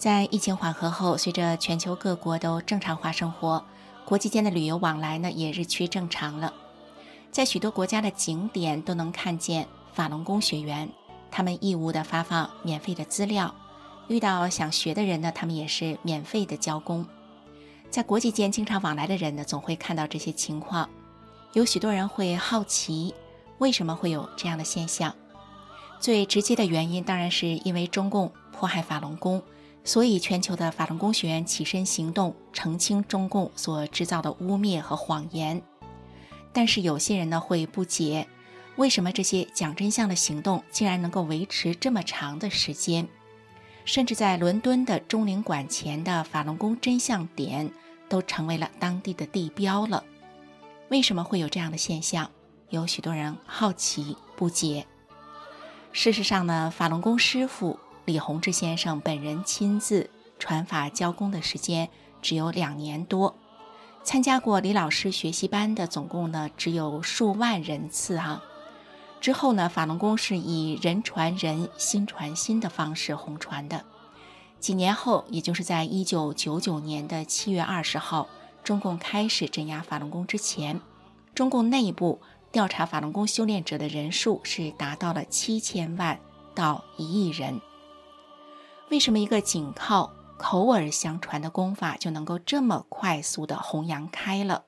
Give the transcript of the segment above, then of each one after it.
在疫情缓和后，随着全球各国都正常化生活，国际间的旅游往来呢也日趋正常了。在许多国家的景点都能看见法轮功学员，他们义务的发放免费的资料，遇到想学的人呢，他们也是免费的教功。在国际间经常往来的人呢，总会看到这些情况。有许多人会好奇，为什么会有这样的现象？最直接的原因当然是因为中共迫害法轮功。所以，全球的法轮功学员起身行动，澄清中共所制造的污蔑和谎言。但是，有些人呢会不解，为什么这些讲真相的行动竟然能够维持这么长的时间？甚至在伦敦的钟灵馆前的法轮功真相点都成为了当地的地标了。为什么会有这样的现象？有许多人好奇不解。事实上呢，法轮功师傅。李洪志先生本人亲自传法教功的时间只有两年多，参加过李老师学习班的总共呢只有数万人次哈。之后呢，法轮功是以人传人心传心的方式红传的。几年后，也就是在一九九九年的七月二十号，中共开始镇压法轮功之前，中共内部调查法轮功修炼者的人数是达到了七千万到一亿人。为什么一个仅靠口耳相传的功法就能够这么快速的弘扬开了？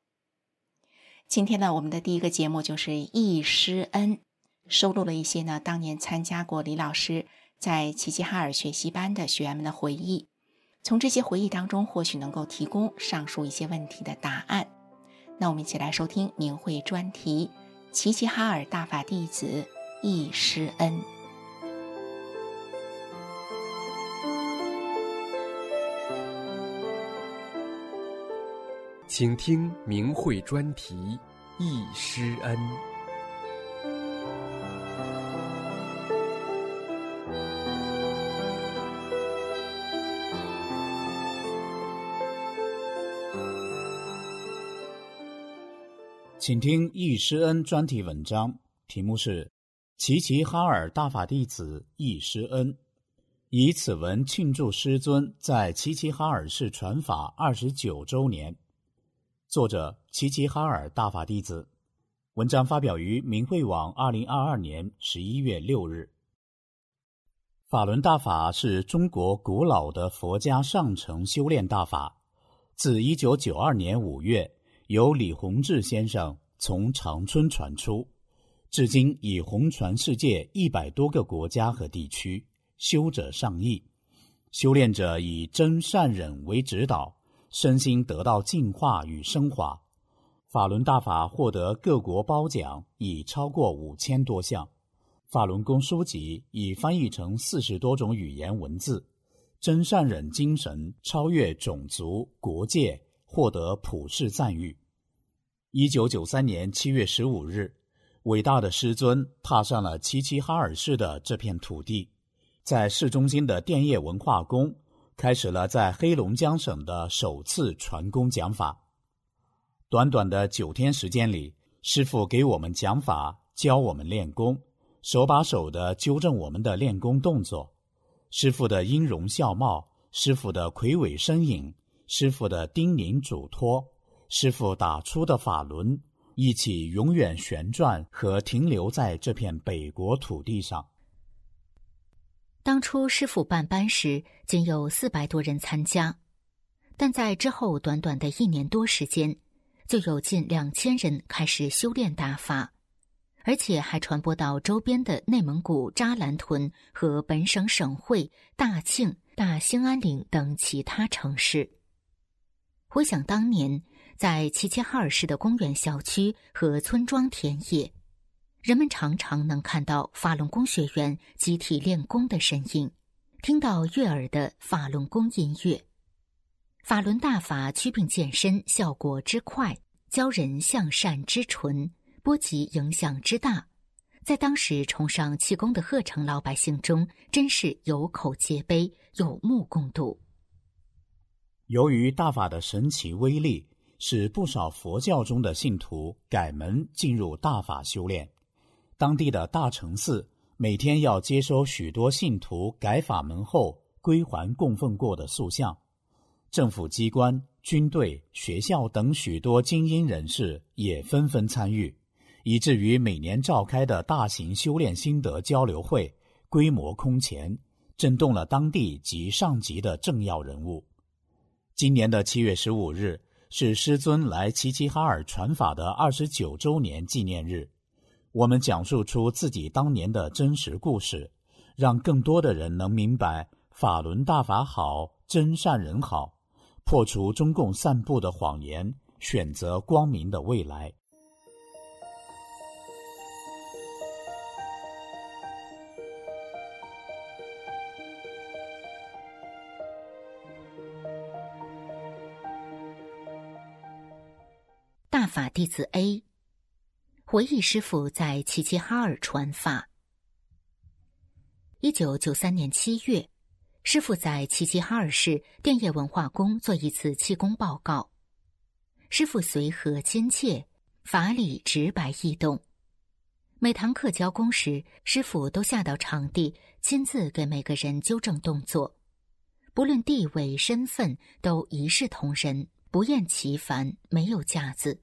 今天呢，我们的第一个节目就是忆师恩，收录了一些呢当年参加过李老师在齐齐哈尔学习班的学员们的回忆，从这些回忆当中，或许能够提供上述一些问题的答案。那我们一起来收听明慧专题：齐齐哈尔大法弟子忆师恩。请听明慧专题《易师恩》。请听《易师恩》专题文章，题目是《齐齐哈尔大法弟子易师恩》，以此文庆祝师尊在齐齐哈尔市传法二十九周年。作者齐齐哈尔大法弟子，文章发表于明慧网，二零二二年十一月六日。法轮大法是中国古老的佛家上乘修炼大法，自一九九二年五月由李洪志先生从长春传出，至今已红传世界一百多个国家和地区，修者上亿，修炼者以真善忍为指导。身心得到净化与升华，法轮大法获得各国褒奖已超过五千多项，法轮功书籍已翻译成四十多种语言文字，真善忍精神超越种族国界，获得普世赞誉。一九九三年七月十五日，伟大的师尊踏上了齐齐哈尔市的这片土地，在市中心的电业文化宫。开始了在黑龙江省的首次传功讲法。短短的九天时间里，师傅给我们讲法，教我们练功，手把手的纠正我们的练功动作。师傅的音容笑貌，师傅的魁伟身影，师傅的叮咛嘱托，师傅打出的法轮，一起永远旋转和停留在这片北国土地上。当初师傅办班时，仅有四百多人参加，但在之后短短的一年多时间，就有近两千人开始修炼大法，而且还传播到周边的内蒙古扎兰屯和本省省会大庆、大兴安岭等其他城市。回想当年，在齐齐哈尔市的公园小区和村庄田野。人们常常能看到法轮功学员集体练功的身影，听到悦耳的法轮功音乐。法轮大法祛病健身效果之快，教人向善之纯，波及影响之大，在当时崇尚气功的鹤城老百姓中，真是有口皆碑，有目共睹。由于大法的神奇威力，使不少佛教中的信徒改门进入大法修炼。当地的大城寺每天要接收许多信徒改法门后归还供奉过的塑像。政府机关、军队、学校等许多精英人士也纷纷参与，以至于每年召开的大型修炼心得交流会规模空前，震动了当地及上级的政要人物。今年的七月十五日是师尊来齐齐哈尔传法的二十九周年纪念日，我们讲述出自己当年的真实故事，让更多的人能明白法轮大法好，真善人好。破除中共散布的谎言，选择光明的未来。大法弟子 A 回忆师傅在齐齐哈尔传法。一九九三年七月。师傅在齐齐哈尔市电业文化宫做一次气功报告，师傅随和亲切，法理直白易懂。每堂课教功时，师傅都下到场地，亲自给每个人纠正动作，不论地位身份，都一视同仁，不厌其烦，没有架子。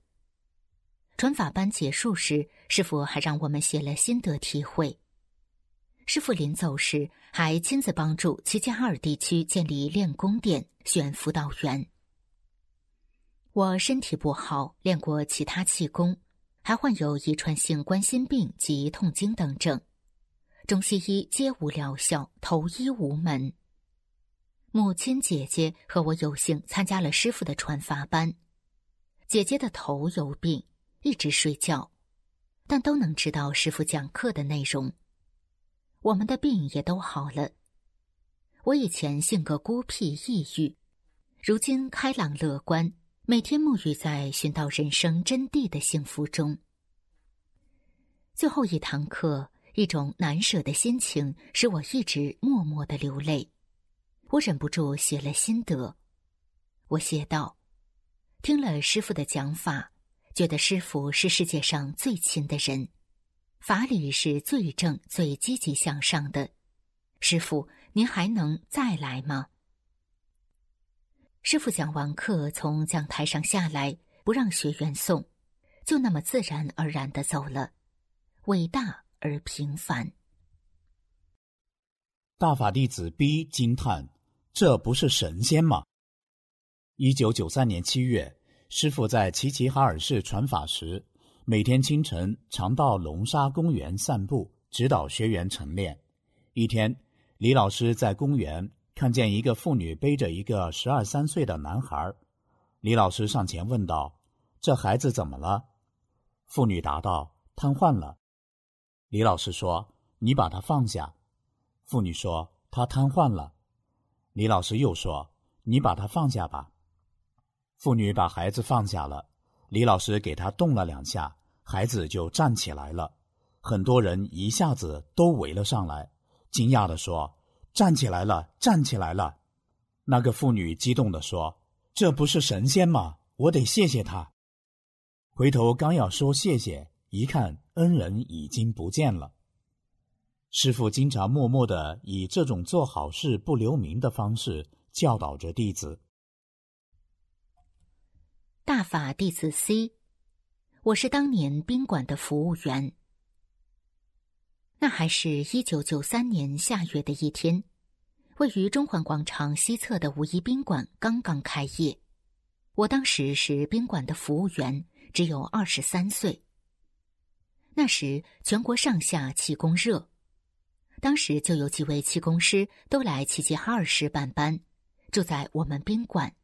传法班结束时，师傅还让我们写了心得体会。师傅临走时，还亲自帮助齐齐哈尔地区建立练功殿、选辅导员。我身体不好，练过其他气功，还患有遗传性冠心病及痛经等症，中西医皆无疗效，投医无门。母亲、姐姐和我有幸参加了师傅的传法班。姐姐的头有病，一直睡觉，但都能知道师傅讲课的内容。我们的病也都好了。我以前性格孤僻抑郁，如今开朗乐观，每天沐浴在寻到人生真谛的幸福中。最后一堂课，一种难舍的心情使我一直默默的流泪。我忍不住写了心得。我写道：“听了师傅的讲法，觉得师傅是世界上最亲的人。”法理是最正、最积极向上的，师傅，您还能再来吗？师傅讲完课，从讲台上下来，不让学员送，就那么自然而然的走了，伟大而平凡。大法弟子 B 惊叹：“这不是神仙吗？”一九九三年七月，师傅在齐齐哈尔市传法时。每天清晨常到龙沙公园散步，指导学员晨练。一天，李老师在公园看见一个妇女背着一个十二三岁的男孩。李老师上前问道：“这孩子怎么了？”妇女答道：“瘫痪了。”李老师说：“你把他放下。”妇女说：“他瘫痪了。”李老师又说：“你把他放下吧。”妇女把孩子放下了。李老师给他动了两下。孩子就站起来了，很多人一下子都围了上来，惊讶地说：“站起来了，站起来了！”那个妇女激动地说：“这不是神仙吗？我得谢谢他。”回头刚要说谢谢，一看恩人已经不见了。师傅经常默默的以这种做好事不留名的方式教导着弟子。大法弟子 C。我是当年宾馆的服务员。那还是一九九三年夏月的一天，位于中环广场西侧的五一宾馆刚刚开业。我当时是宾馆的服务员，只有二十三岁。那时全国上下气功热，当时就有几位气功师都来齐齐哈尔市办班，住在我们宾馆。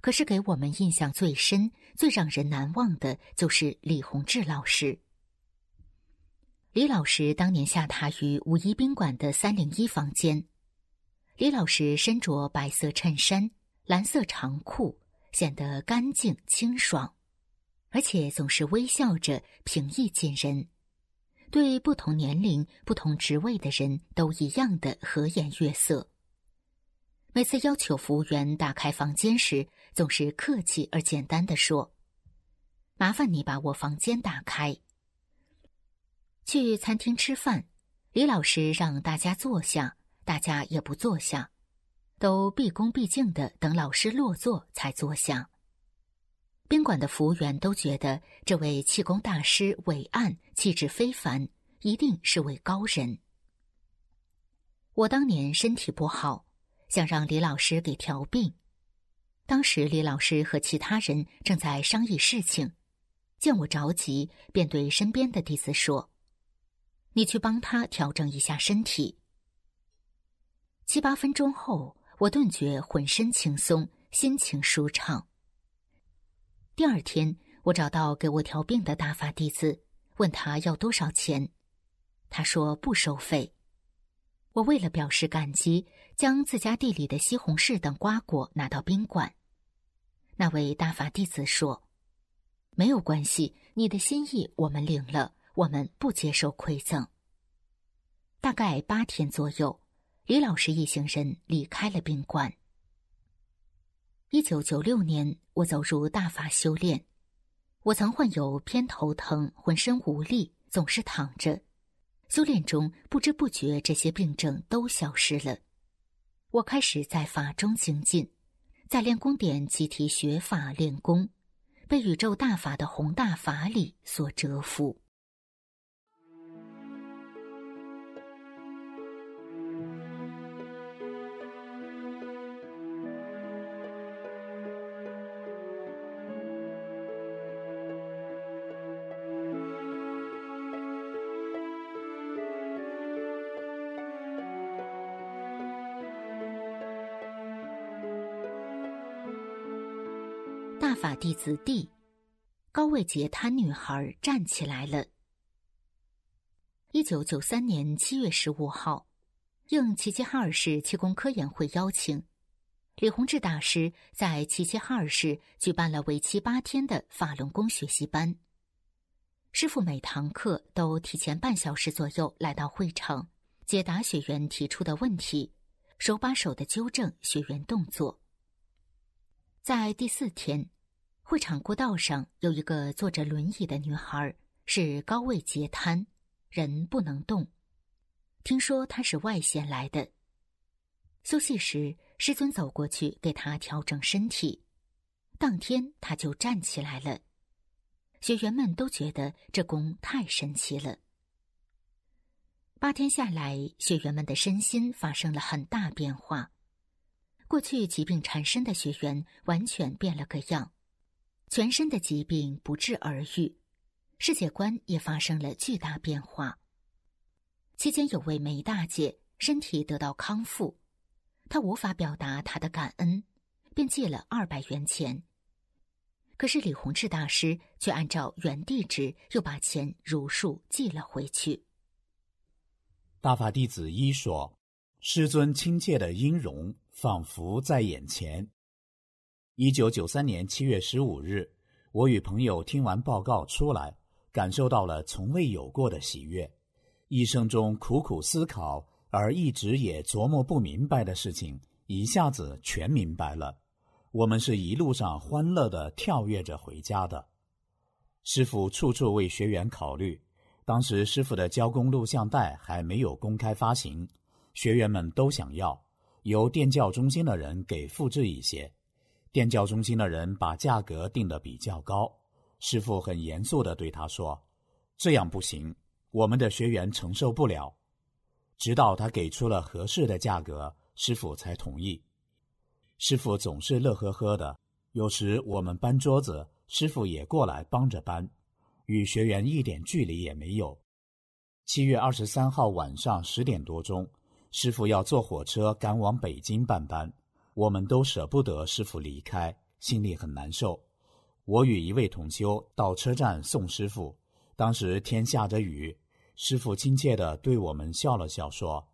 可是给我们印象最深、最让人难忘的，就是李洪志老师。李老师当年下榻于五一宾馆的三零一房间。李老师身着白色衬衫、蓝色长裤，显得干净清爽，而且总是微笑着，平易近人，对不同年龄、不同职位的人都一样的和颜悦色。每次要求服务员打开房间时，总是客气而简单的说：“麻烦你把我房间打开。”去餐厅吃饭，李老师让大家坐下，大家也不坐下，都毕恭毕敬的等老师落座才坐下。宾馆的服务员都觉得这位气功大师伟岸，气质非凡，一定是位高人。我当年身体不好，想让李老师给调病。当时李老师和其他人正在商议事情，见我着急，便对身边的弟子说：“你去帮他调整一下身体。”七八分钟后，我顿觉浑身轻松，心情舒畅。第二天，我找到给我调病的大法弟子，问他要多少钱，他说不收费。我为了表示感激，将自家地里的西红柿等瓜果拿到宾馆。那位大法弟子说：“没有关系，你的心意我们领了，我们不接受馈赠。”大概八天左右，李老师一行人离开了宾馆。一九九六年，我走入大法修炼。我曾患有偏头疼，浑身无力，总是躺着。修炼中，不知不觉这些病症都消失了。我开始在法中精进。在练功点集体学法练功，被宇宙大法的宏大法理所折服。弟子弟高位截瘫女孩站起来了。一九九三年七月十五号，应齐齐哈尔市气功科研会邀请，李洪志大师在齐齐哈尔市举办了为期八天的法轮功学习班。师傅每堂课都提前半小时左右来到会场，解答学员提出的问题，手把手的纠正学员动作。在第四天。会场过道上有一个坐着轮椅的女孩，是高位截瘫，人不能动。听说她是外县来的。休息时，师尊走过去给她调整身体，当天她就站起来了。学员们都觉得这功太神奇了。八天下来，学员们的身心发生了很大变化。过去疾病缠身的学员完全变了个样。全身的疾病不治而愈，世界观也发生了巨大变化。期间有位梅大姐身体得到康复，她无法表达她的感恩，便借了二百元钱。可是李洪志大师却按照原地址又把钱如数寄了回去。大法弟子一说：“师尊亲切的音容仿佛在眼前。”一九九三年七月十五日，我与朋友听完报告出来，感受到了从未有过的喜悦。一生中苦苦思考而一直也琢磨不明白的事情，一下子全明白了。我们是一路上欢乐的跳跃着回家的。师傅处处为学员考虑。当时师傅的教工录像带还没有公开发行，学员们都想要，由电教中心的人给复制一些。电教中心的人把价格定得比较高，师傅很严肃地对他说：“这样不行，我们的学员承受不了。”直到他给出了合适的价格，师傅才同意。师傅总是乐呵呵的，有时我们搬桌子，师傅也过来帮着搬，与学员一点距离也没有。七月二十三号晚上十点多钟，师傅要坐火车赶往北京办班。我们都舍不得师傅离开，心里很难受。我与一位同修到车站送师傅，当时天下着雨，师傅亲切地对我们笑了笑，说：“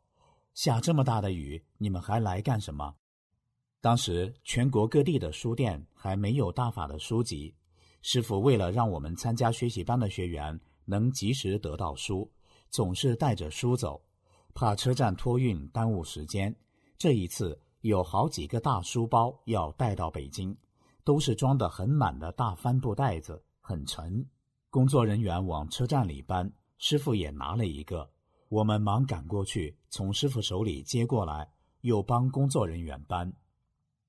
下这么大的雨，你们还来干什么？”当时全国各地的书店还没有大法的书籍，师傅为了让我们参加学习班的学员能及时得到书，总是带着书走，怕车站托运耽误时间。这一次有好几个大书包要带到北京，都是装得很满的大帆布袋子，很沉。工作人员往车站里搬，师傅也拿了一个，我们忙赶过去，从师傅手里接过来，又帮工作人员搬。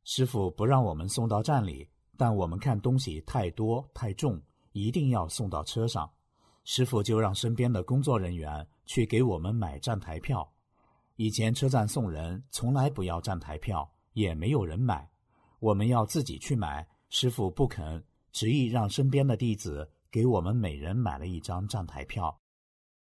师傅不让我们送到站里，但我们看东西太多太重，一定要送到车上。师傅就让身边的工作人员去给我们买站台票。以前车站送人从来不要站台票，也没有人买，我们要自己去买。师傅不肯，执意让身边的弟子给我们每人买了一张站台票。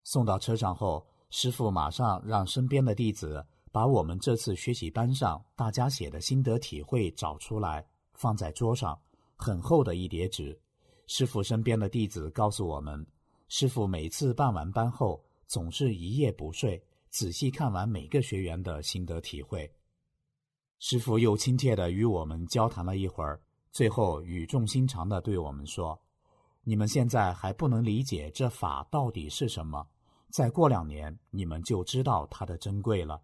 送到车上后，师傅马上让身边的弟子把我们这次学习班上大家写的心得体会找出来，放在桌上，很厚的一叠纸。师傅身边的弟子告诉我们，师傅每次办完班后，总是一夜不睡。仔细看完每个学员的心得体会，师傅又亲切的与我们交谈了一会儿，最后语重心长的对我们说：“你们现在还不能理解这法到底是什么，再过两年你们就知道它的珍贵了，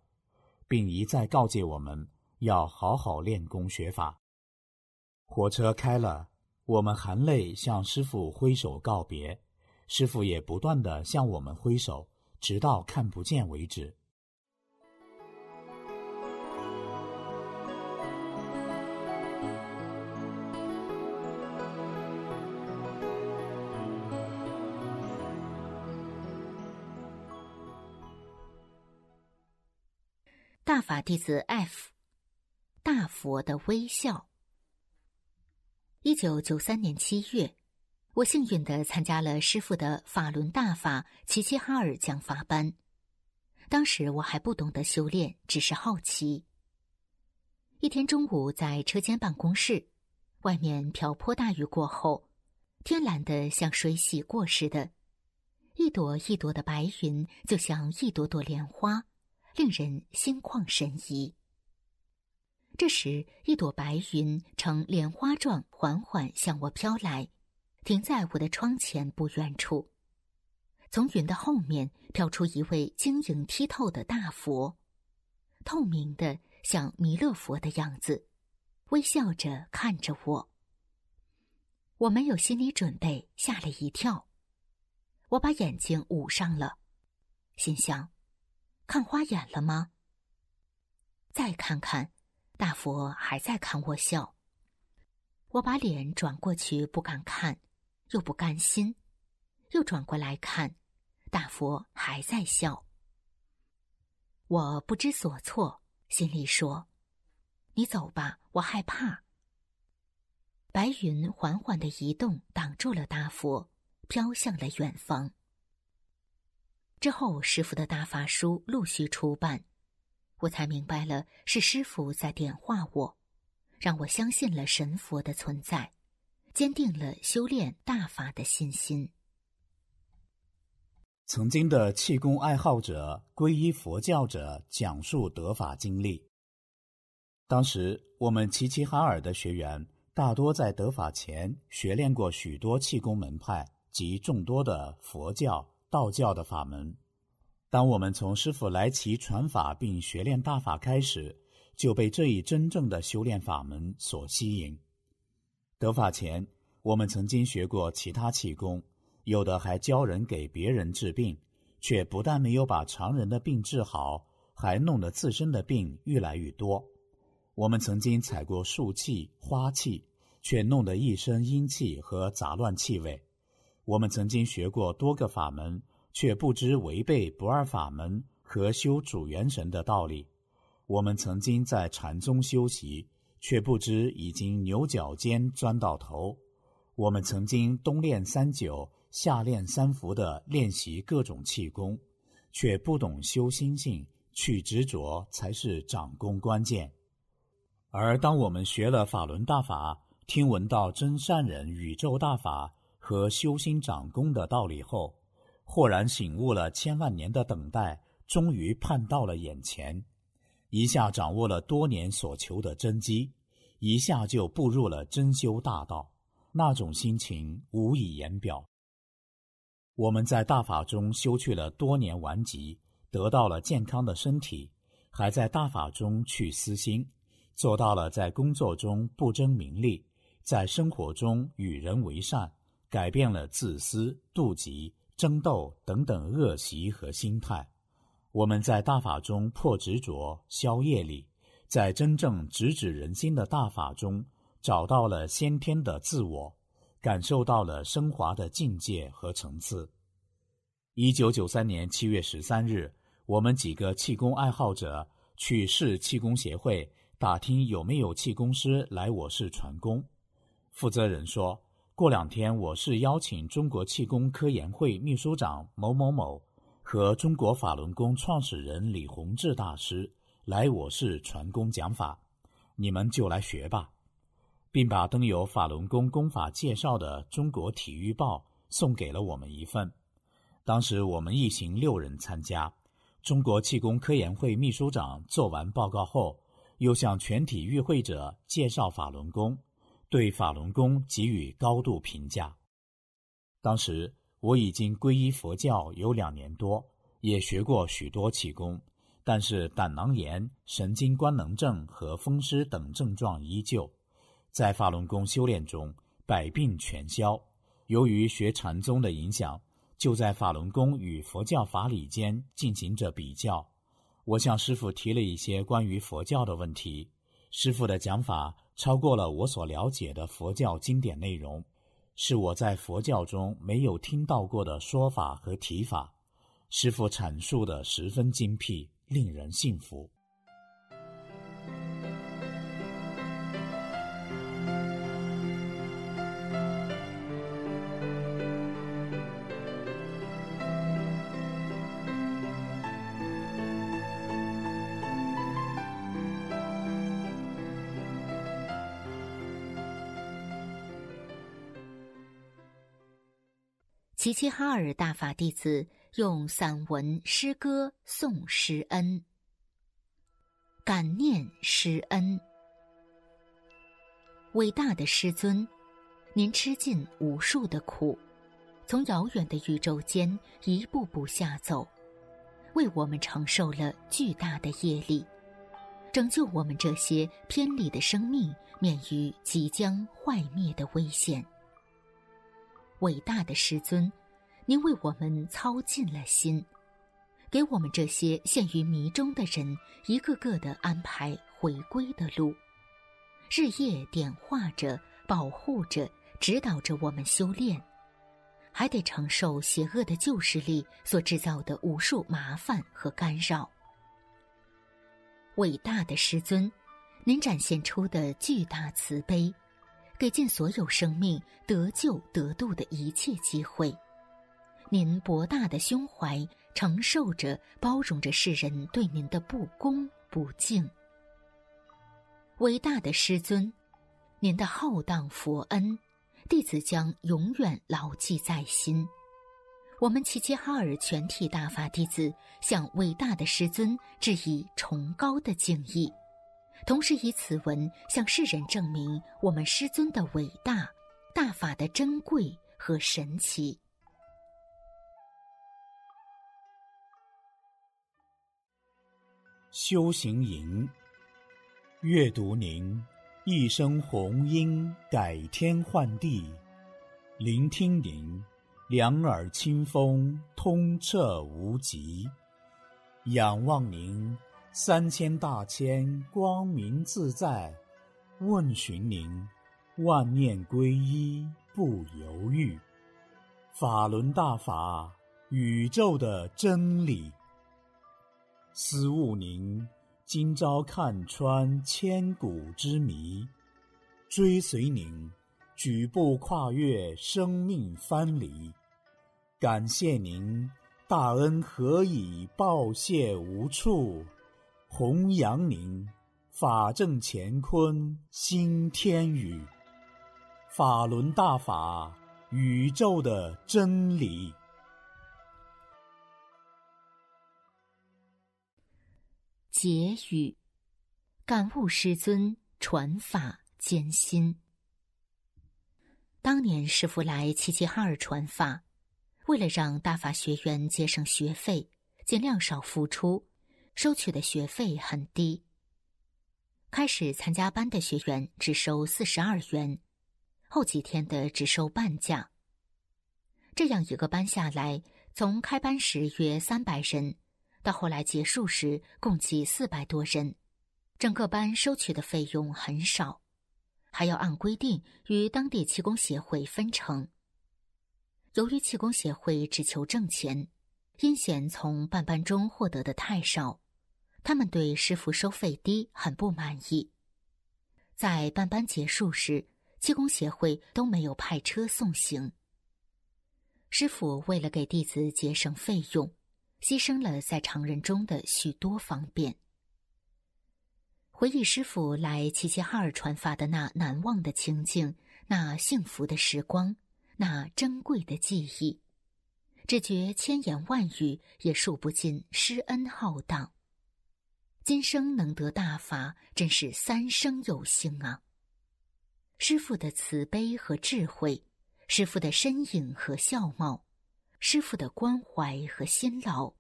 并一再告诫我们要好好练功学法。”火车开了，我们含泪向师傅挥手告别，师傅也不断的向我们挥手。直到看不见为止。大法弟子 F，大佛的微笑。一九九三年七月。我幸运的参加了师傅的法轮大法齐齐哈尔讲法班，当时我还不懂得修炼，只是好奇。一天中午在车间办公室，外面瓢泼大雨过后，天蓝的像水洗过似的，一朵一朵的白云就像一朵朵莲花，令人心旷神怡。这时，一朵白云呈莲花状缓缓向我飘来。停在我的窗前不远处，从云的后面飘出一位晶莹剔透的大佛，透明的像弥勒佛的样子，微笑着看着我。我没有心理准备，吓了一跳，我把眼睛捂上了，心想：看花眼了吗？再看看，大佛还在看我笑。我把脸转过去，不敢看。又不甘心，又转过来看，大佛还在笑。我不知所措，心里说：“你走吧，我害怕。”白云缓缓的移动，挡住了大佛，飘向了远方。之后，师傅的大法书陆续出版，我才明白了是师傅在点化我，让我相信了神佛的存在。坚定了修炼大法的信心。曾经的气功爱好者、皈依佛教者讲述得法经历。当时我们齐齐哈尔的学员大多在得法前学练过许多气功门派及众多的佛教、道教的法门。当我们从师傅来齐传法并学练大法开始，就被这一真正的修炼法门所吸引。得法前，我们曾经学过其他气功，有的还教人给别人治病，却不但没有把常人的病治好，还弄得自身的病越来越多。我们曾经采过树气、花气，却弄得一身阴气和杂乱气味。我们曾经学过多个法门，却不知违背不二法门和修主元神的道理。我们曾经在禅宗修习。却不知已经牛角尖钻到头。我们曾经冬练三九，夏练三伏的练习各种气功，却不懂修心性，去执着才是掌功关键。而当我们学了法轮大法，听闻到真善人宇宙大法和修心掌功的道理后，豁然醒悟了千万年的等待，终于盼到了眼前。一下掌握了多年所求的真机，一下就步入了真修大道，那种心情无以言表。我们在大法中修去了多年顽疾，得到了健康的身体，还在大法中去私心，做到了在工作中不争名利，在生活中与人为善，改变了自私、妒忌、争斗等等恶习和心态。我们在大法中破执着、消业力，在真正直指人心的大法中，找到了先天的自我。感受到了升华的境界和层次。一九九三年七月十三日，我们几个气功爱好者去市气功协会打听有没有气功师来我市传功。负责人说过两天我市邀请中国气功科研会秘书长某某某和中国法轮功创始人李洪志大师来我市传功讲法，你们就来学吧。并把登有法轮功功法介绍的《中国体育报》送给了我们一份。当时我们一行六人参加。中国气功科研会秘书长做完报告后，又向全体与会者介绍法轮功，对法轮功给予高度评价。当时我已经皈依佛教有两年多，也学过许多气功，但是胆囊炎、神经官能症和风湿等症状依旧。在法轮功修炼中，百病全消。由于学禅宗的影响，就在法轮功与佛教法理间进行着比较。我向师傅提了一些关于佛教的问题，师傅的讲法超过了我所了解的佛教经典内容，是我在佛教中没有听到过的说法和提法。师傅阐述的十分精辟，令人信服。齐齐哈尔大法弟子用散文诗歌颂师恩，感念师恩。伟大的师尊，您吃尽无数的苦，从遥远的宇宙间一步步下走，为我们承受了巨大的业力，拯救我们这些偏离的生命免于即将坏灭的危险。伟大的师尊，您为我们操尽了心，给我们这些陷于迷中的人一个个的安排回归的路，日夜点化着、保护着、指导着我们修炼，还得承受邪恶的旧势力所制造的无数麻烦和干扰。伟大的师尊，您展现出的巨大慈悲。给尽所有生命得救得度的一切机会，您博大的胸怀承受着、包容着世人对您的不恭不敬。伟大的师尊，您的浩荡佛恩，弟子将永远牢记在心。我们齐齐哈尔全体大法弟子向伟大的师尊致以崇高的敬意。同时以此文向世人证明我们师尊的伟大、大法的珍贵和神奇。修行营，阅读您一声红音改天换地，聆听您两耳清风通彻无极，仰望您。三千大千光明自在，问询您，万念归一不犹豫。法轮大法，宇宙的真理。思悟您，今朝看穿千古之谜，追随您，举步跨越生命藩篱。感谢您，大恩何以报谢无处？弘扬您，法正乾坤新天宇，法轮大法，宇宙的真理。结语：感悟师尊传法艰辛。当年师傅来齐齐哈尔传法，为了让大法学员节省学费，尽量少付出，收取的学费很低。开始参加班的学员只收四十二元，后几天的只收半价。这样一个班下来，从开班时约三百人，到后来结束时共计四百多人，整个班收取的费用很少，还要按规定与当地气功协会分成。由于气功协会只求挣钱，阴险从办班中获得的太少。他们对师傅收费低很不满意，在办班结束时，气功协会都没有派车送行。师傅为了给弟子节省费用，牺牲了在常人中的许多方便。回忆师傅来齐齐哈尔传法的那难忘的情景，那幸福的时光，那珍贵的记忆，只觉千言万语也数不尽师恩浩荡。今生能得大法，真是三生有幸啊！师傅的慈悲和智慧，师傅的身影和相貌，师傅的关怀和辛劳，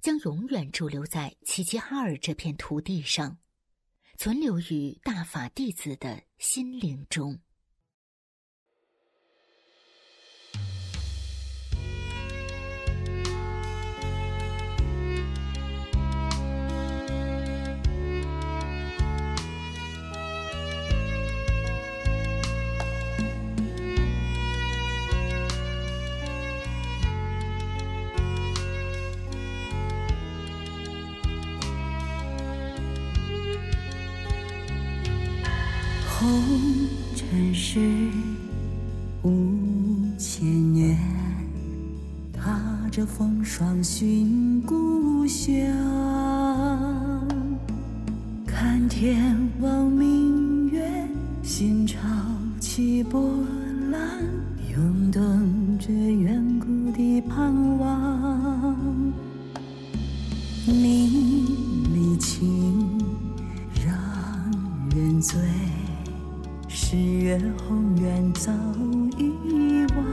将永远驻留在齐齐哈尔这片土地上，存留于大法弟子的心灵中。是五千年，踏着风霜寻故乡，看天望明月，心潮起波澜，涌动着远古的盼望，你离情让人醉。日月宏远早遗忘，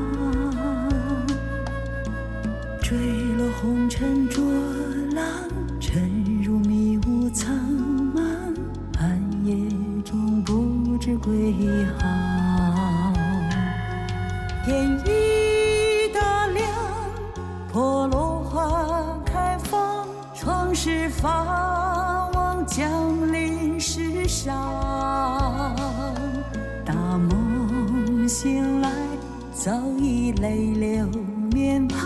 坠落红尘浊浪，沉入迷雾苍茫，暗夜中不知归航。天已大亮，破落花开放，创世法王降临世上。大梦醒来，早已泪流面庞。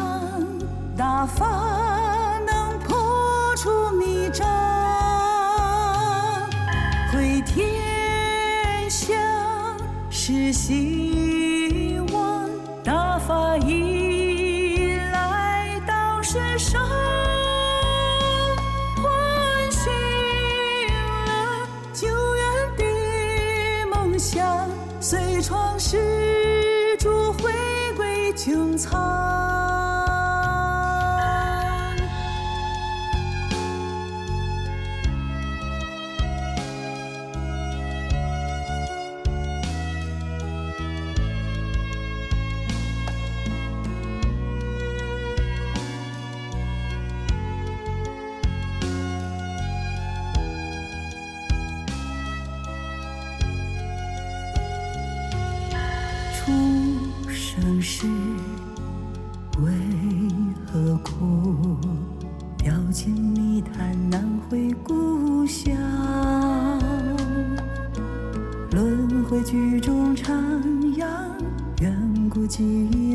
大发能破除迷障，回天下是心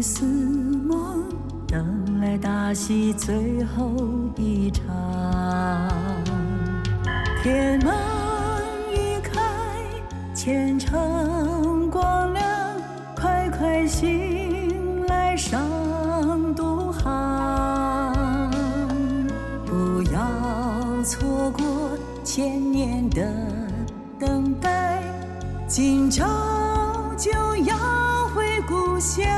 似梦，等来大戏最后一场。天门一开，前程光亮，快快醒来。上渡航，不要错过千年的等待，今朝就要回故乡。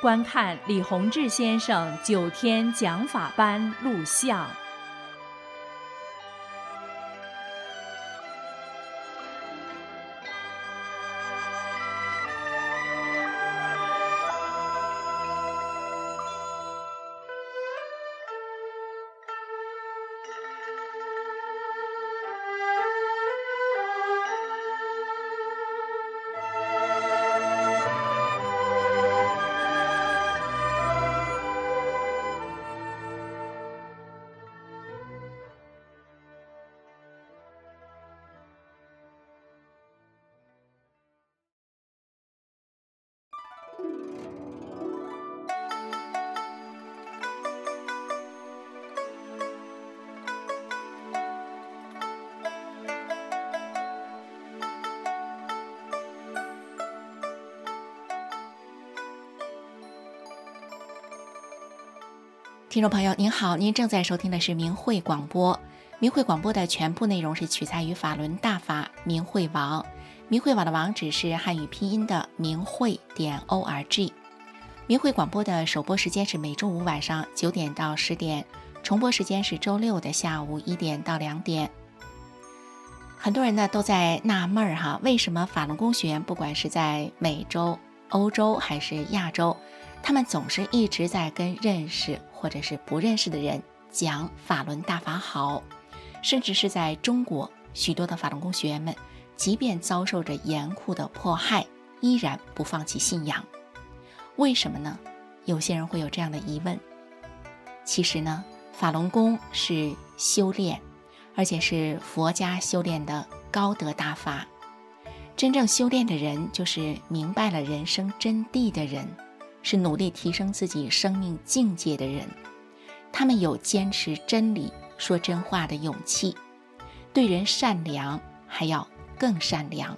观看李洪志先生九天讲法班录像。听众朋友您好，您正在收听的是明慧广播。明慧广播的全部内容是取材于法轮大法明慧网，明慧网的网址是汉语拼音的明慧点 o r g。明慧广播的首播时间是每周五晚上九点到十点，重播时间是周六的下午一点到两点。很多人呢都在纳闷儿哈，为什么法轮功学员不管是在美洲、欧洲还是亚洲，他们总是一直在跟认识或者是不认识的人讲法轮大法好，甚至是在中国，许多的法轮功学员们，即便遭受着严酷的迫害，依然不放弃信仰。为什么呢？有些人会有这样的疑问。其实呢，法轮功是修炼。而且是佛家修炼的高德大法，真正修炼的人就是明白了人生真谛的人，是努力提升自己生命境界的人。他们有坚持真理、说真话的勇气，对人善良，还要更善良，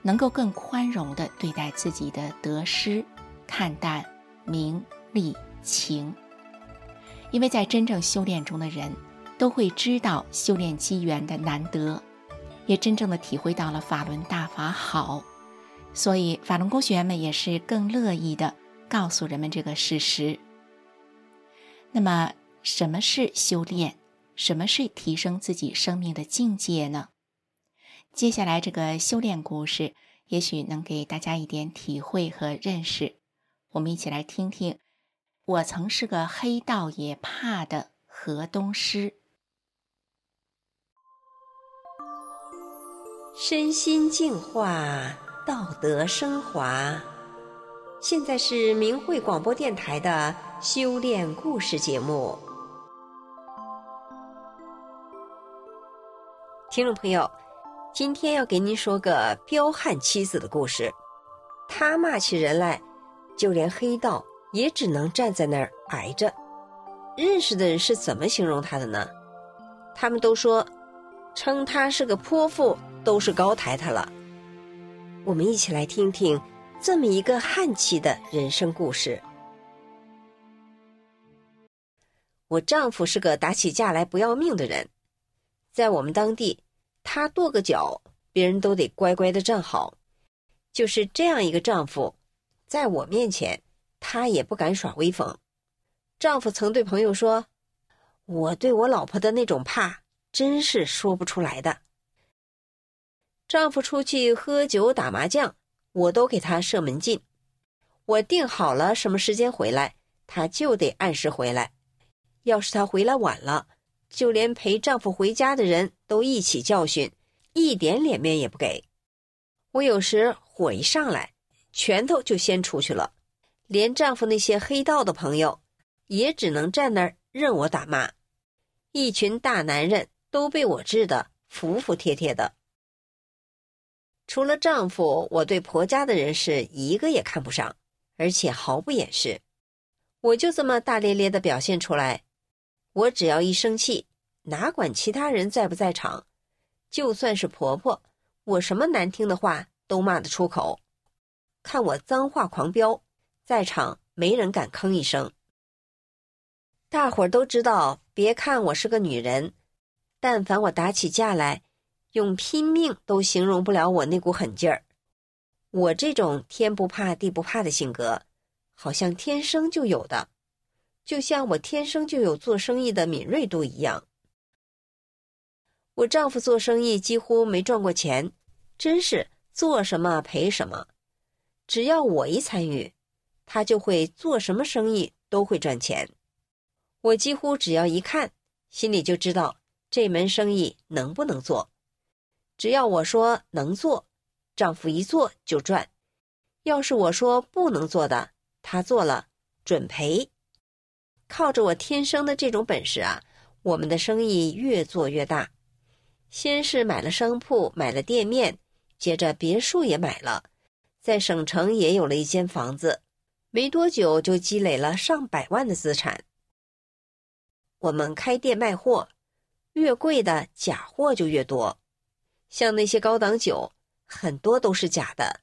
能够更宽容地对待自己的得失，看淡名利情。因为在真正修炼中的人。都会知道修炼机缘的难得，也真正的体会到了法轮大法好，所以法轮功学员们也是更乐意的告诉人们这个事实。那么，什么是修炼？什么是提升自己生命的境界呢？接下来这个修炼故事，也许能给大家一点体会和认识。我们一起来听听。我曾是个黑道也怕的河东狮。身心净化，道德升华。现在是明慧广播电台的修炼故事节目。听众朋友，今天要给您说个彪悍妻子的故事。他骂起人来，就连黑道也只能站在那儿挨着。认识的人是怎么形容他的呢？他们都说，称他是个泼妇。都是高抬他了。我们一起来听听这么一个悍气的人生故事。我丈夫是个打起架来不要命的人，在我们当地，他跺个脚，别人都得乖乖的站好。就是这样一个丈夫，在我面前，他也不敢耍威风。丈夫曾对朋友说：“我对我老婆的那种怕，真是说不出来的。”丈夫出去喝酒打麻将，我都给他设门禁。我定好了什么时间回来，他就得按时回来。要是他回来晚了，就连陪丈夫回家的人都一起教训，一点脸面也不给。我有时火一上来，拳头就先出去了。连丈夫那些黑道的朋友，也只能站那儿任我打骂。一群大男人都被我治得服服帖帖的。除了丈夫，我对婆家的人是一个也看不上，而且毫不掩饰。我就这么大咧咧的表现出来。我只要一生气，哪管其他人在不在场，就算是婆婆，我什么难听的话都骂得出口。看我脏话狂飙，在场没人敢吭一声。大伙儿都知道，别看我是个女人，但凡我打起架来。用拼命都形容不了我那股狠劲儿。我这种天不怕地不怕的性格，好像天生就有的，就像我天生就有做生意的敏锐度一样。我丈夫做生意几乎没赚过钱，真是做什么赔什么。只要我一参与，他就会做什么生意都会赚钱。我几乎只要一看，心里就知道这门生意能不能做。只要我说能做，丈夫一做就赚；要是我说不能做的，他做了准赔。靠着我天生的这种本事啊，我们的生意越做越大。先是买了商铺，买了店面，接着别墅也买了，在省城也有了一间房子。没多久就积累了上百万的资产。我们开店卖货，越贵的假货就越多。像那些高档酒，很多都是假的。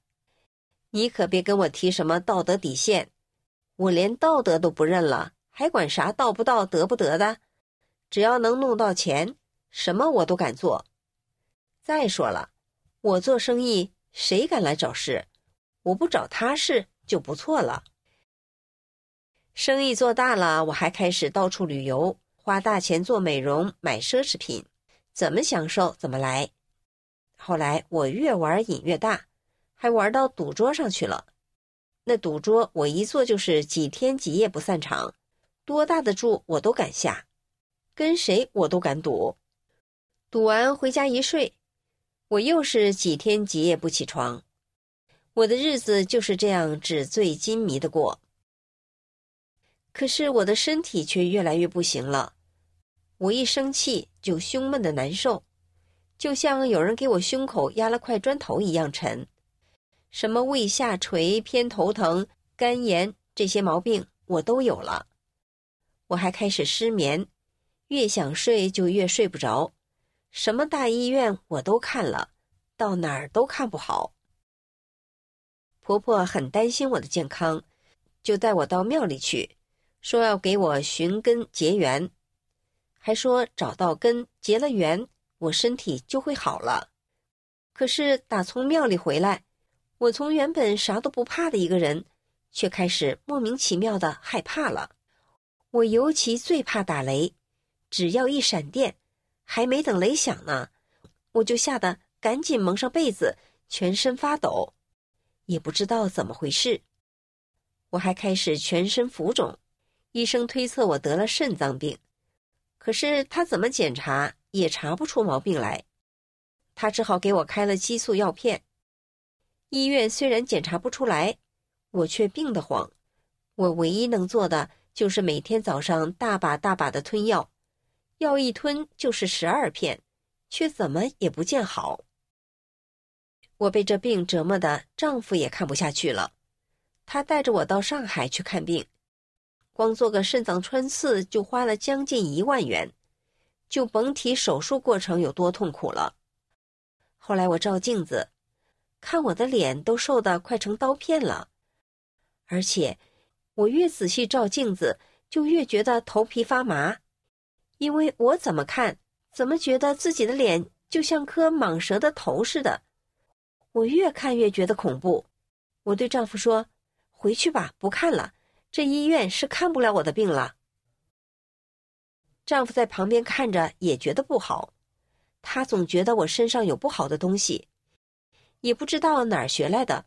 你可别跟我提什么道德底线，我连道德都不认了，还管啥道不道德不得的？只要能弄到钱，什么我都敢做。再说了，我做生意，谁敢来找事？我不找他事就不错了。生意做大了，我还开始到处旅游，花大钱做美容、买奢侈品，怎么享受怎么来。后来我越玩瘾越大，还玩到赌桌上去了。那赌桌我一坐就是几天几夜不散场，多大的注我都敢下，跟谁我都敢赌。赌完回家一睡，我又是几天几夜不起床。我的日子就是这样纸醉金迷的过。可是我的身体却越来越不行了，我一生气就胸闷的难受，就像有人给我胸口压了块砖头一样沉。什么胃下垂、偏头疼、肝炎这些毛病我都有了，我还开始失眠，越想睡就越睡不着。什么大医院我都看了，到哪儿都看不好。婆婆很担心我的健康，就带我到庙里去，说要给我寻根结缘，还说找到根结了缘，我身体就会好了。可是打从庙里回来。我从原本啥都不怕的一个人，却开始莫名其妙的害怕了。我尤其最怕打雷，只要一闪电，还没等雷响呢，我就吓得赶紧蒙上被子，全身发抖，也不知道怎么回事。我还开始全身浮肿，医生推测我得了肾脏病，可是他怎么检查也查不出毛病来，他只好给我开了激素药片。医院虽然检查不出来，我却病得慌。我唯一能做的就是每天早上大把大把的吞药，药一吞就是十二片，却怎么也不见好。我被这病折磨的，丈夫也看不下去了，他带着我到上海去看病，光做个肾脏穿刺就花了将近一万元，就甭提手术过程有多痛苦了。后来我照镜子。看我的脸都瘦得快成刀片了，而且我越仔细照镜子，就越觉得头皮发麻，因为我怎么看怎么觉得自己的脸就像颗蟒蛇的头似的。我越看越觉得恐怖，我对丈夫说：“回去吧，不看了，这医院是看不了我的病了。”丈夫在旁边看着也觉得不好，他总觉得我身上有不好的东西。也不知道哪儿学来的，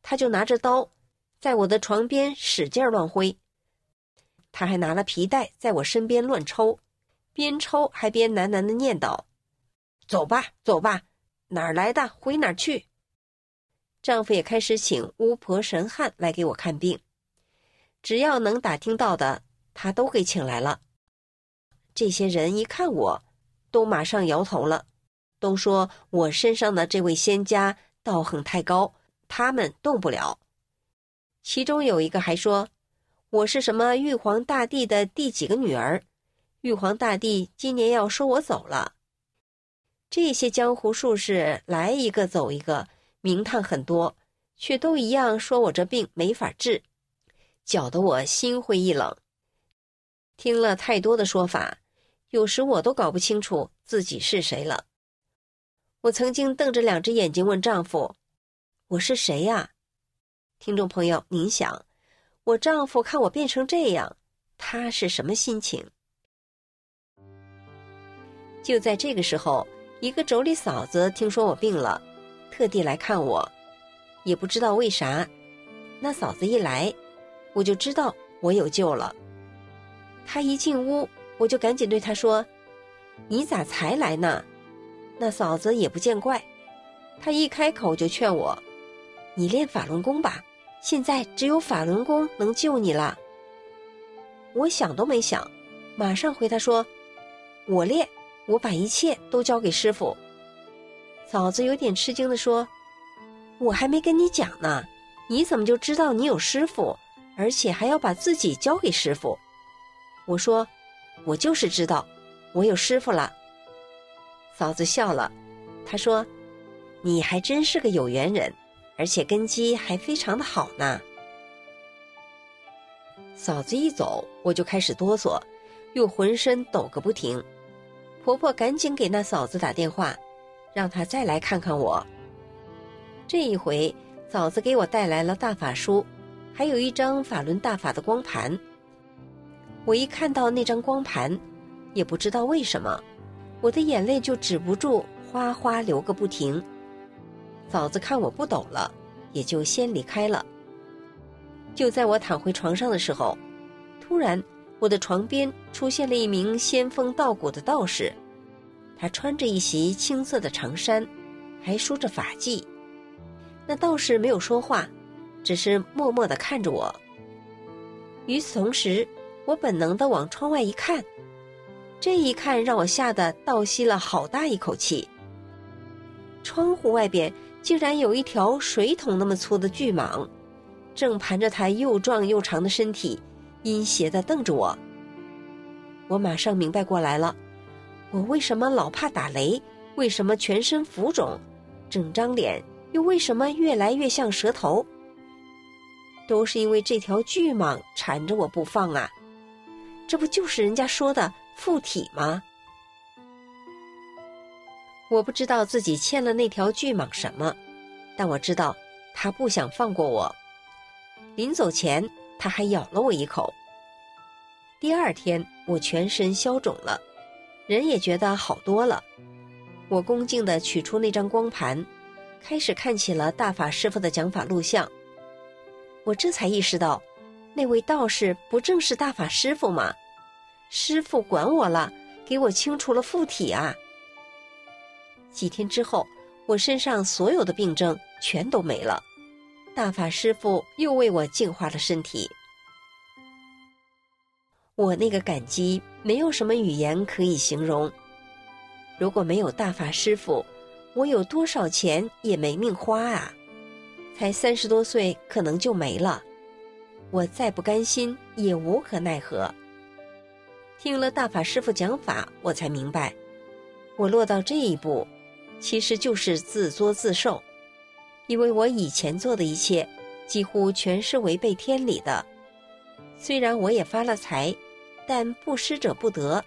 他就拿着刀，在我的床边使劲乱挥。他还拿了皮带在我身边乱抽，边抽还边喃喃的念叨：“走吧，走吧，哪儿来的回哪儿去。”丈夫也开始请巫婆神汉来给我看病，只要能打听到的，他都给请来了。这些人一看我，都马上摇头了，都说我身上的这位仙家。道行太高，他们动不了。其中有一个还说：“我是什么玉皇大帝的第几个女儿？玉皇大帝今年要收我走了。”这些江湖术士来一个走一个，名堂很多，却都一样说我这病没法治，搅得我心灰意冷。听了太多的说法，有时我都搞不清楚自己是谁了。我曾经瞪着两只眼睛问丈夫：“我是谁呀？”听众朋友，您想，我丈夫看我变成这样，他是什么心情？就在这个时候，一个妯娌嫂子听说我病了，特地来看我，也不知道为啥。那嫂子一来，我就知道我有救了。他一进屋，我就赶紧对他说：“你咋才来呢？”那嫂子也不见怪，她一开口就劝我：“你练法轮功吧，现在只有法轮功能救你了。”我想都没想，马上回他说：“我练，我把一切都交给师傅。”嫂子有点吃惊的说：“我还没跟你讲呢，你怎么就知道你有师傅，而且还要把自己交给师傅？”我说：“我就是知道，我有师傅了。”嫂子笑了，她说：“你还真是个有缘人，而且根基还非常的好呢。”嫂子一走，我就开始哆嗦，又浑身抖个不停。婆婆赶紧给那嫂子打电话，让她再来看看我。这一回，嫂子给我带来了大法书，还有一张法轮大法的光盘。我一看到那张光盘，也不知道为什么，我的眼泪就止不住哗哗流个不停。嫂子看我不抖了，也就先离开了。就在我躺回床上的时候，突然我的床边出现了一名仙风道骨的道士，他穿着一袭青色的长衫，还梳着发髻。那道士没有说话，只是默默的看着我。与此同时，我本能的往窗外一看，这一看让我吓得倒吸了好大一口气。窗户外边竟然有一条水桶那么粗的巨蟒。正盘着他又壮又长的身体，阴邪的瞪着我。我马上明白过来了，我为什么老怕打雷？为什么全身浮肿？整张脸又为什么越来越像蛇头？都是因为这条巨蟒缠着我不放啊！这不就是人家说的附体吗？我不知道自己欠了那条巨蟒什么，但我知道他不想放过我。临走前，他还咬了我一口。第二天，我全身消肿了，人也觉得好多了。我恭敬地取出那张光盘，开始看起了大法师傅的讲法录像。我这才意识到，那位道士不正是大法师傅吗？师傅管我了，给我清除了附体啊！几天之后，我身上所有的病症全都没了。大法师傅又为我净化了身体，我那个感激没有什么语言可以形容。如果没有大法师傅，我有多少钱也没命花啊！才三十多岁，可能就没了。我再不甘心，也无可奈何。听了大法师傅讲法，我才明白，我落到这一步，其实就是自作自受。因为我以前做的一切，几乎全是违背天理的。虽然我也发了财，但不施者不得，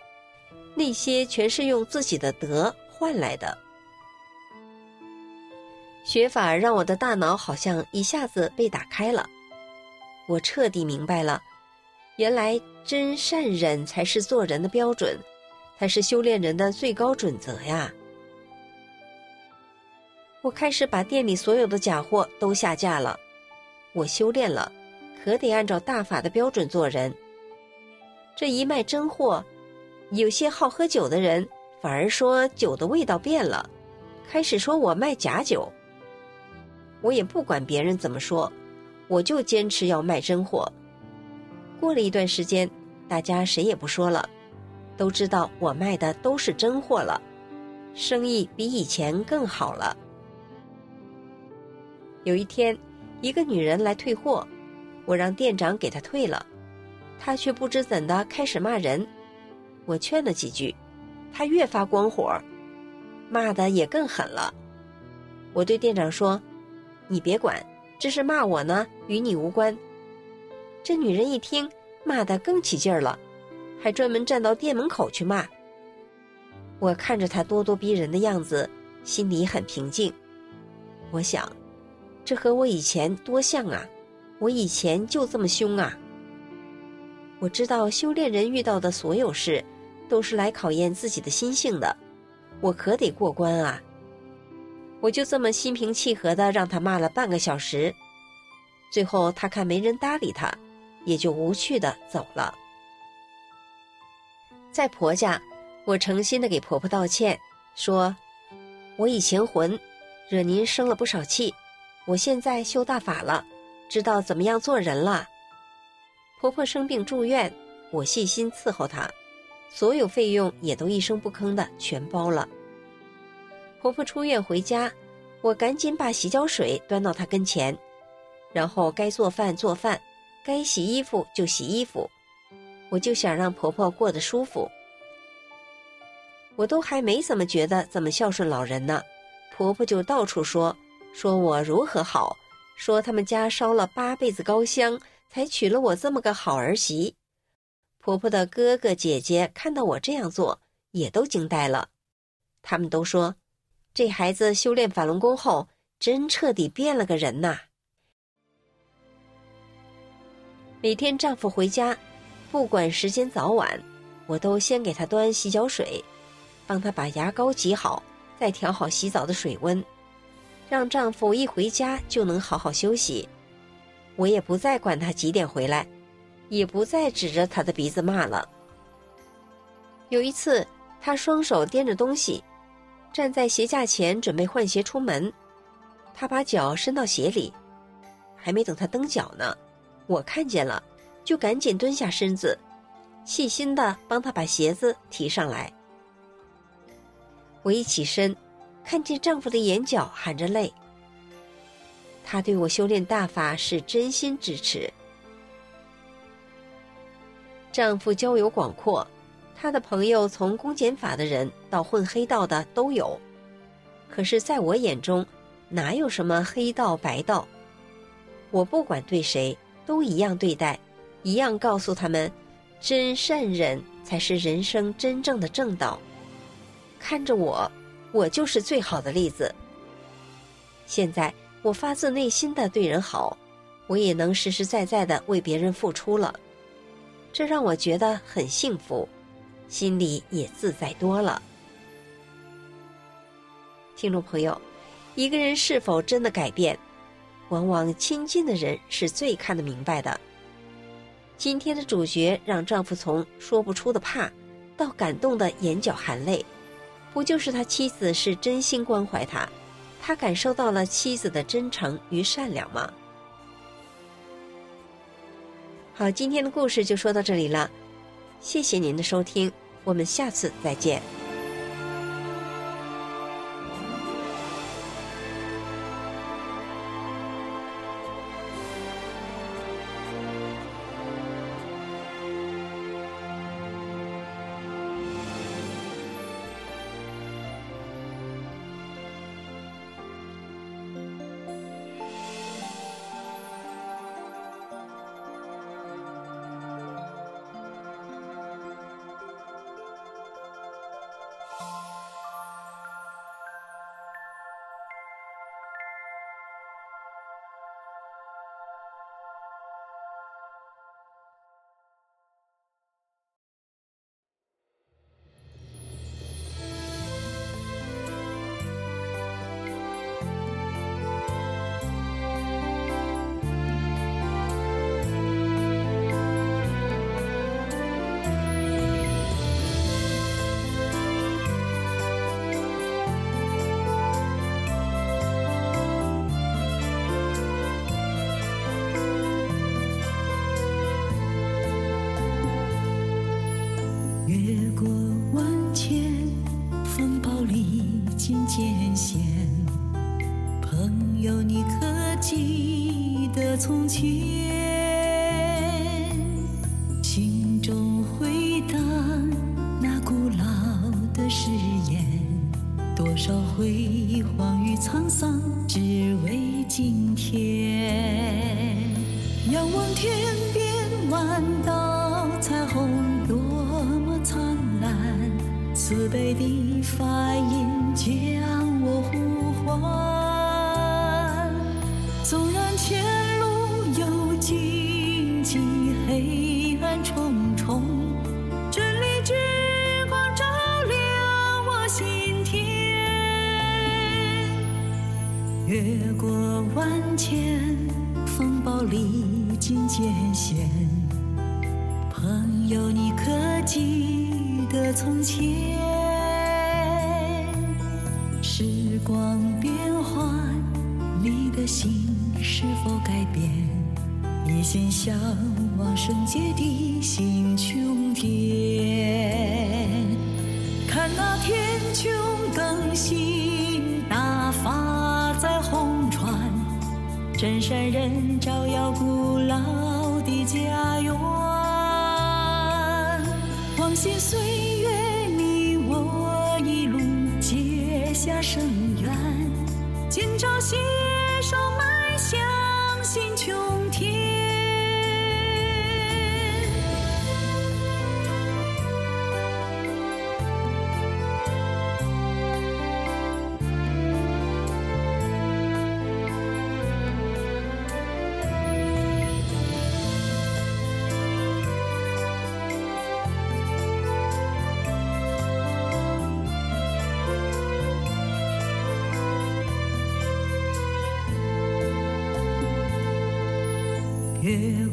那些全是用自己的德换来的。学法让我的大脑好像一下子被打开了，我彻底明白了，原来真善忍才是做人的标准，才是修炼人的最高准则呀。我开始把店里所有的假货都下架了。我修炼了，可得按照大法的标准做人。这一卖真货，有些好喝酒的人反而说酒的味道变了，开始说我卖假酒。我也不管别人怎么说，我就坚持要卖真货。过了一段时间，大家谁也不说了，都知道我卖的都是真货了，生意比以前更好了。有一天，一个女人来退货，我让店长给她退了，她却不知怎的开始骂人。我劝了几句，她越发光火，骂的也更狠了。我对店长说：“你别管，这是骂我呢，与你无关。”这女人一听，骂得更起劲儿了，还专门站到店门口去骂。我看着她咄咄逼人的样子，心里很平静。我想。这和我以前多像啊！我以前就这么凶啊！我知道修炼人遇到的所有事，都是来考验自己的心性的，我可得过关啊！我就这么心平气和的让他骂了半个小时，最后他看没人搭理他，也就无趣的走了。在婆家，我诚心的给婆婆道歉，说：“我以前混，惹您生了不少气。”我现在修大法了，知道怎么样做人了。婆婆生病住院，我细心伺候她，所有费用也都一声不吭的全包了。婆婆出院回家，我赶紧把洗脚水端到她跟前，然后该做饭做饭，该洗衣服就洗衣服，我就想让婆婆过得舒服。我都还没怎么觉得怎么孝顺老人呢，婆婆就到处说。说我如何好，说他们家烧了八辈子高香，才娶了我这么个好儿媳。婆婆的哥哥姐姐看到我这样做，也都惊呆了。他们都说，这孩子修炼法轮功后，真彻底变了个人呐。每天丈夫回家，不管时间早晚，我都先给他端洗脚水，帮他把牙膏挤好，再调好洗澡的水温。让丈夫一回家就能好好休息，我也不再管他几点回来，也不再指着他的鼻子骂了。有一次，他双手掂着东西，站在鞋架前准备换鞋出门，他把脚伸到鞋里，还没等他蹬脚呢，我看见了，就赶紧蹲下身子，细心的帮他把鞋子提上来。我一起身。看见丈夫的眼角含着泪，他对我修炼大法是真心支持。丈夫交友广阔，他的朋友从公检法的人到混黑道的都有。可是，在我眼中，哪有什么黑道白道？我不管对谁都一样对待，一样告诉他们，真善忍才是人生真正的正道。看着我。我就是最好的例子。现在我发自内心的对人好，我也能实实在在的为别人付出了，这让我觉得很幸福，心里也自在多了。听众朋友，一个人是否真的改变，往往亲近的人是最看得明白的。今天的主角让丈夫从说不出的怕，到感动的眼角含泪。不就是他妻子是真心关怀他，他感受到了妻子的真诚与善良吗？好，今天的故事就说到这里了，谢谢您的收听，我们下次再见。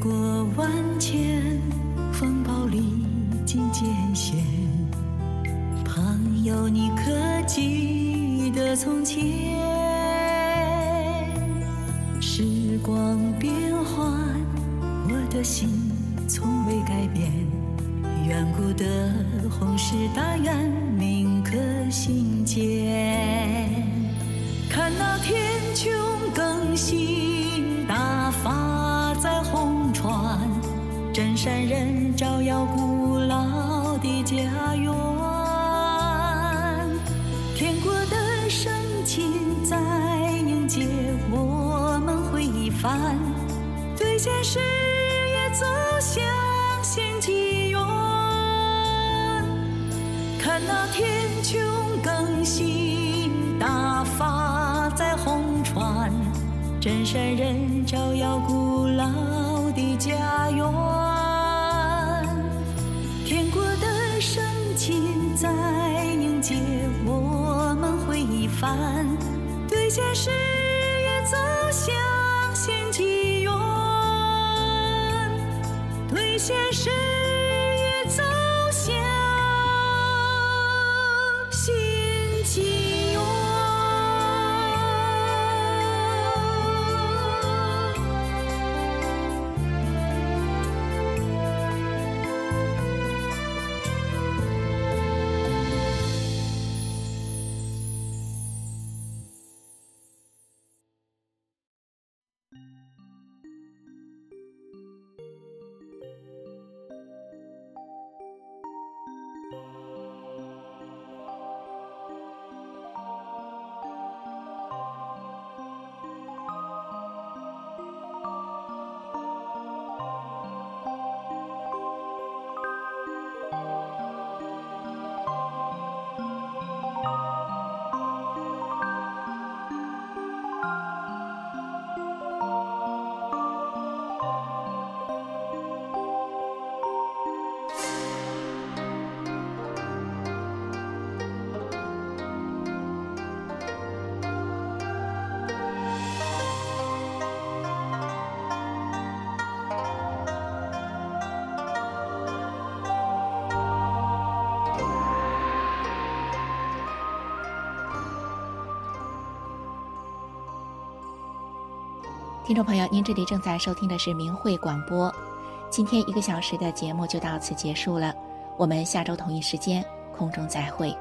过万千听众朋友，您这里正在收听的是明慧广播。今天一个小时的节目就到此结束了，我们下周同一时间空中再会。